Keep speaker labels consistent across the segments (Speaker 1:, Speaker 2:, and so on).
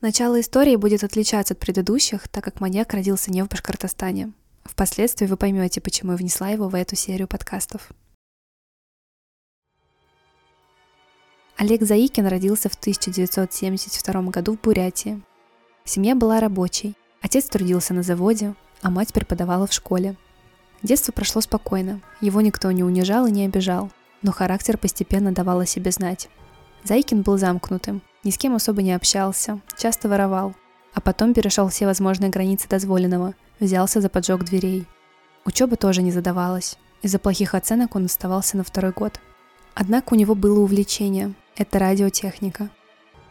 Speaker 1: Начало истории будет отличаться от предыдущих, так как маньяк родился не в Башкортостане. Впоследствии вы поймете, почему я внесла его в эту серию подкастов. Олег Заикин родился в 1972 году в Бурятии. Семья была рабочей. Отец трудился на заводе, а мать преподавала в школе. Детство прошло спокойно, его никто не унижал и не обижал, но характер постепенно давал о себе знать. Заикин был замкнутым, ни с кем особо не общался, часто воровал, а потом перешел все возможные границы дозволенного, взялся за поджог дверей. Учеба тоже не задавалась. Из-за плохих оценок он оставался на второй год. Однако у него было увлечение – это радиотехника.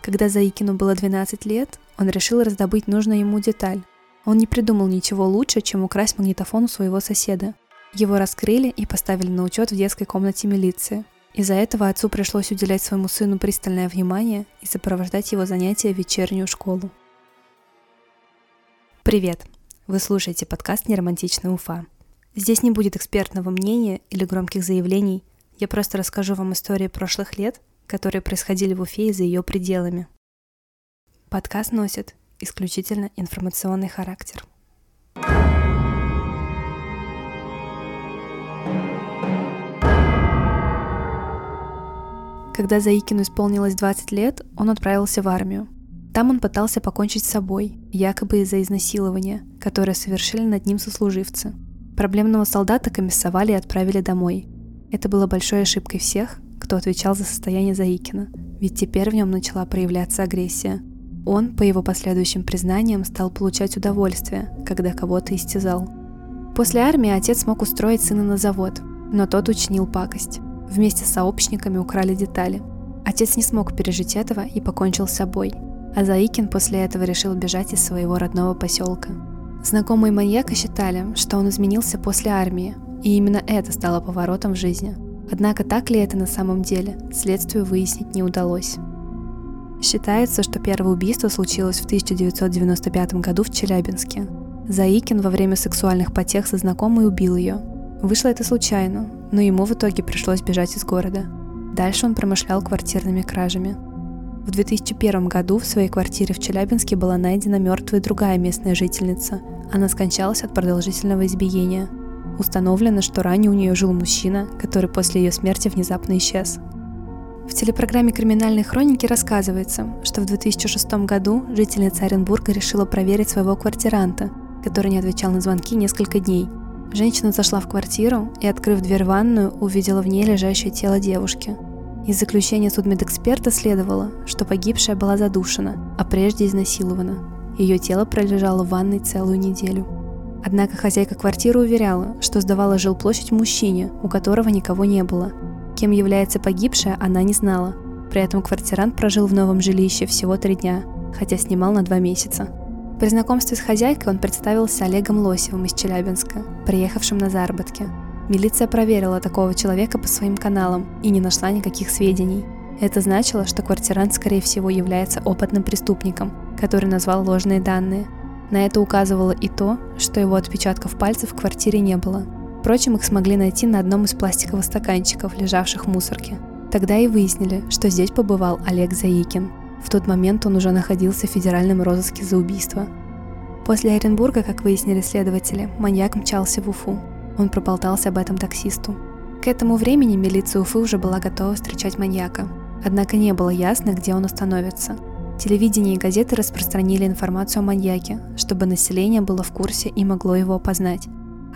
Speaker 1: Когда Заикину было 12 лет, он решил раздобыть нужную ему деталь. Он не придумал ничего лучше, чем украсть магнитофон у своего соседа. Его раскрыли и поставили на учет в детской комнате милиции – из-за этого отцу пришлось уделять своему сыну пристальное внимание и сопровождать его занятия в вечернюю школу. Привет! Вы слушаете подкаст «Неромантичная Уфа». Здесь не будет экспертного мнения или громких заявлений, я просто расскажу вам истории прошлых лет, которые происходили в Уфе и за ее пределами. Подкаст носит исключительно информационный характер. Когда Заикину исполнилось 20 лет, он отправился в армию. Там он пытался покончить с собой, якобы из-за изнасилования, которое совершили над ним сослуживцы. Проблемного солдата комиссовали и отправили домой. Это было большой ошибкой всех, кто отвечал за состояние Заикина, ведь теперь в нем начала проявляться агрессия. Он, по его последующим признаниям, стал получать удовольствие, когда кого-то истязал. После армии отец смог устроить сына на завод, но тот учинил пакость. Вместе с сообщниками украли детали. Отец не смог пережить этого и покончил с собой. А Заикин после этого решил бежать из своего родного поселка. Знакомые маньяка считали, что он изменился после армии, и именно это стало поворотом в жизни. Однако так ли это на самом деле, следствию выяснить не удалось. Считается, что первое убийство случилось в 1995 году в Челябинске. Заикин во время сексуальных потех со знакомой убил ее. Вышло это случайно, но ему в итоге пришлось бежать из города. Дальше он промышлял квартирными кражами. В 2001 году в своей квартире в Челябинске была найдена мертвая другая местная жительница. Она скончалась от продолжительного избиения. Установлено, что ранее у нее жил мужчина, который после ее смерти внезапно исчез. В телепрограмме «Криминальные хроники» рассказывается, что в 2006 году жительница Оренбурга решила проверить своего квартиранта, который не отвечал на звонки несколько дней – Женщина зашла в квартиру и, открыв дверь в ванную, увидела в ней лежащее тело девушки. Из заключения судмедэксперта следовало, что погибшая была задушена, а прежде изнасилована. Ее тело пролежало в ванной целую неделю. Однако хозяйка квартиры уверяла, что сдавала жилплощадь мужчине, у которого никого не было. Кем является погибшая, она не знала. При этом квартирант прожил в новом жилище всего три дня, хотя снимал на два месяца. При знакомстве с хозяйкой он представился Олегом Лосевым из Челябинска, приехавшим на заработки. Милиция проверила такого человека по своим каналам и не нашла никаких сведений. Это значило, что квартирант, скорее всего, является опытным преступником, который назвал ложные данные. На это указывало и то, что его отпечатков пальцев в квартире не было. Впрочем, их смогли найти на одном из пластиковых стаканчиков, лежавших в мусорке. Тогда и выяснили, что здесь побывал Олег Заикин. В тот момент он уже находился в федеральном розыске за убийство. После Оренбурга, как выяснили следователи, маньяк мчался в Уфу. Он проболтался об этом таксисту. К этому времени милиция Уфы уже была готова встречать маньяка. Однако не было ясно, где он остановится. Телевидение и газеты распространили информацию о маньяке, чтобы население было в курсе и могло его опознать.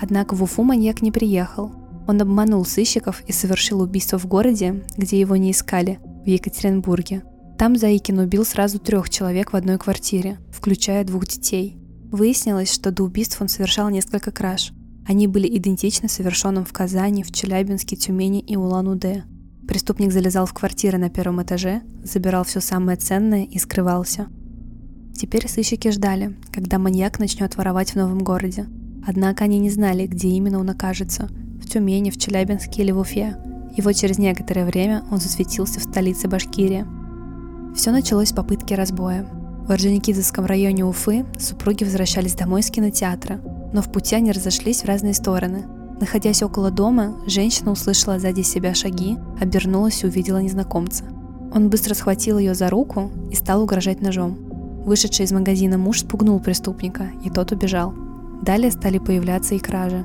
Speaker 1: Однако в Уфу маньяк не приехал. Он обманул сыщиков и совершил убийство в городе, где его не искали, в Екатеринбурге. Там Заикин убил сразу трех человек в одной квартире, включая двух детей. Выяснилось, что до убийств он совершал несколько краж. Они были идентичны совершенным в Казани, в Челябинске, Тюмени и Улан-Удэ. Преступник залезал в квартиры на первом этаже, забирал все самое ценное и скрывался. Теперь сыщики ждали, когда маньяк начнет воровать в новом городе. Однако они не знали, где именно он окажется – в Тюмени, в Челябинске или в Уфе. И вот через некоторое время он засветился в столице Башкирии – все началось с попытки разбоя. В Орджоникидзевском районе Уфы супруги возвращались домой из кинотеатра, но в пути они разошлись в разные стороны. Находясь около дома, женщина услышала сзади себя шаги, обернулась и увидела незнакомца. Он быстро схватил ее за руку и стал угрожать ножом. Вышедший из магазина муж спугнул преступника, и тот убежал. Далее стали появляться и кражи.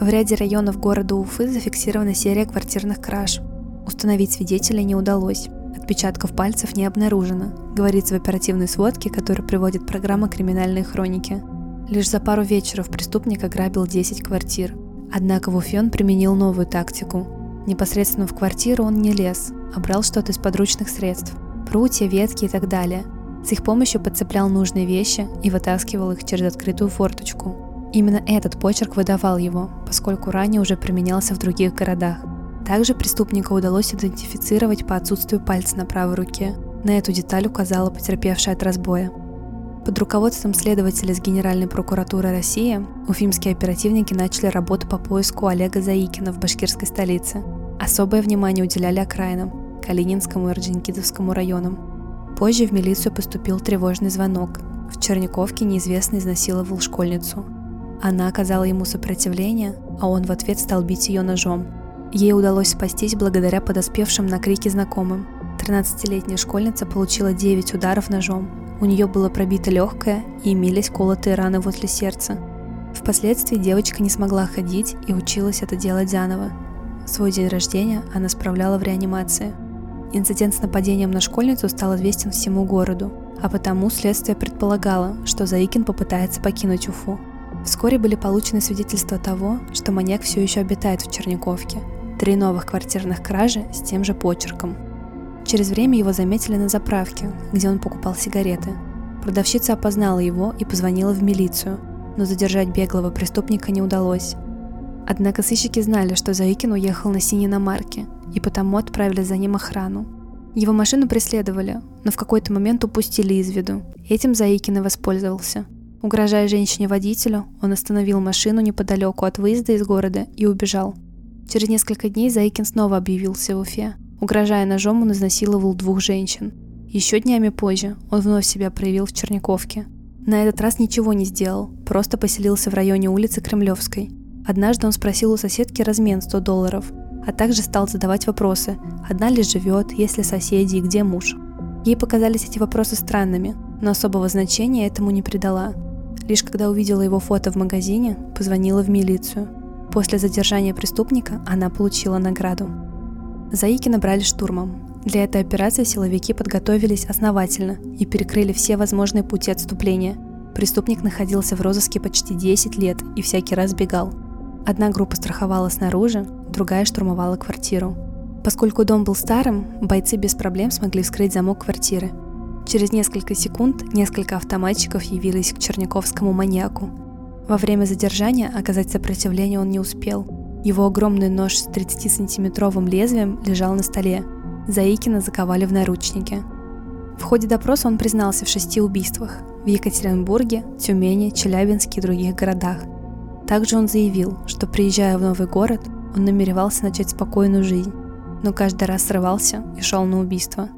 Speaker 1: В ряде районов города Уфы зафиксирована серия квартирных краж. Установить свидетелей не удалось. Отпечатков пальцев не обнаружено, говорится в оперативной сводке, которую приводит программа «Криминальные хроники». Лишь за пару вечеров преступник ограбил 10 квартир. Однако в применил новую тактику. Непосредственно в квартиру он не лез, а брал что-то из подручных средств. Прутья, ветки и так далее. С их помощью подцеплял нужные вещи и вытаскивал их через открытую форточку. Именно этот почерк выдавал его, поскольку ранее уже применялся в других городах. Также преступника удалось идентифицировать по отсутствию пальца на правой руке. На эту деталь указала потерпевшая от разбоя. Под руководством следователя с Генеральной прокуратуры России уфимские оперативники начали работу по поиску Олега Заикина в башкирской столице. Особое внимание уделяли окраинам – Калининскому и Орджоникидзевскому районам. Позже в милицию поступил тревожный звонок. В Черниковке неизвестный изнасиловал школьницу. Она оказала ему сопротивление, а он в ответ стал бить ее ножом. Ей удалось спастись благодаря подоспевшим на крики знакомым. 13-летняя школьница получила 9 ударов ножом. У нее было пробито легкое и имелись колотые раны возле сердца. Впоследствии девочка не смогла ходить и училась это делать заново. Свой день рождения она справляла в реанимации. Инцидент с нападением на школьницу стал известен всему городу, а потому следствие предполагало, что Заикин попытается покинуть Уфу. Вскоре были получены свидетельства того, что маньяк все еще обитает в Черниковке – Три новых квартирных кражи с тем же почерком. Через время его заметили на заправке, где он покупал сигареты. Продавщица опознала его и позвонила в милицию, но задержать беглого преступника не удалось. Однако сыщики знали, что Заикин уехал на синей иномарке, и потому отправили за ним охрану. Его машину преследовали, но в какой-то момент упустили из виду. Этим Заикин и воспользовался. Угрожая женщине-водителю, он остановил машину неподалеку от выезда из города и убежал. Через несколько дней Заикин снова объявился в Уфе. Угрожая ножом, он изнасиловал двух женщин. Еще днями позже он вновь себя проявил в Черняковке. На этот раз ничего не сделал, просто поселился в районе улицы Кремлевской. Однажды он спросил у соседки размен 100 долларов, а также стал задавать вопросы, одна ли живет, есть ли соседи и где муж. Ей показались эти вопросы странными, но особого значения этому не придала. Лишь когда увидела его фото в магазине, позвонила в милицию – После задержания преступника она получила награду. Заики набрали штурмом. Для этой операции силовики подготовились основательно и перекрыли все возможные пути отступления. Преступник находился в розыске почти 10 лет и всякий раз бегал. Одна группа страховала снаружи, другая штурмовала квартиру. Поскольку дом был старым, бойцы без проблем смогли вскрыть замок квартиры. Через несколько секунд несколько автоматчиков явились к черняковскому маньяку – во время задержания оказать сопротивление он не успел. Его огромный нож с 30-сантиметровым лезвием лежал на столе. Заикина заковали в наручники. В ходе допроса он признался в шести убийствах в Екатеринбурге, Тюмени, Челябинске и других городах. Также он заявил, что приезжая в новый город, он намеревался начать спокойную жизнь, но каждый раз срывался и шел на убийство.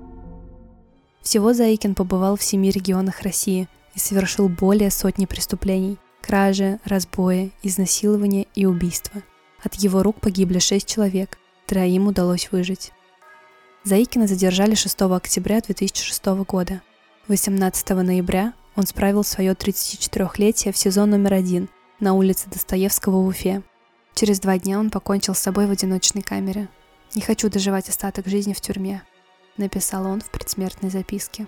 Speaker 1: Всего Заикин побывал в семи регионах России и совершил более сотни преступлений – кражи, разбои, изнасилования и убийства. От его рук погибли шесть человек, троим удалось выжить. Заикина задержали 6 октября 2006 года. 18 ноября он справил свое 34-летие в сезон номер один на улице Достоевского в Уфе. Через два дня он покончил с собой в одиночной камере. «Не хочу доживать остаток жизни в тюрьме», — написал он в предсмертной записке.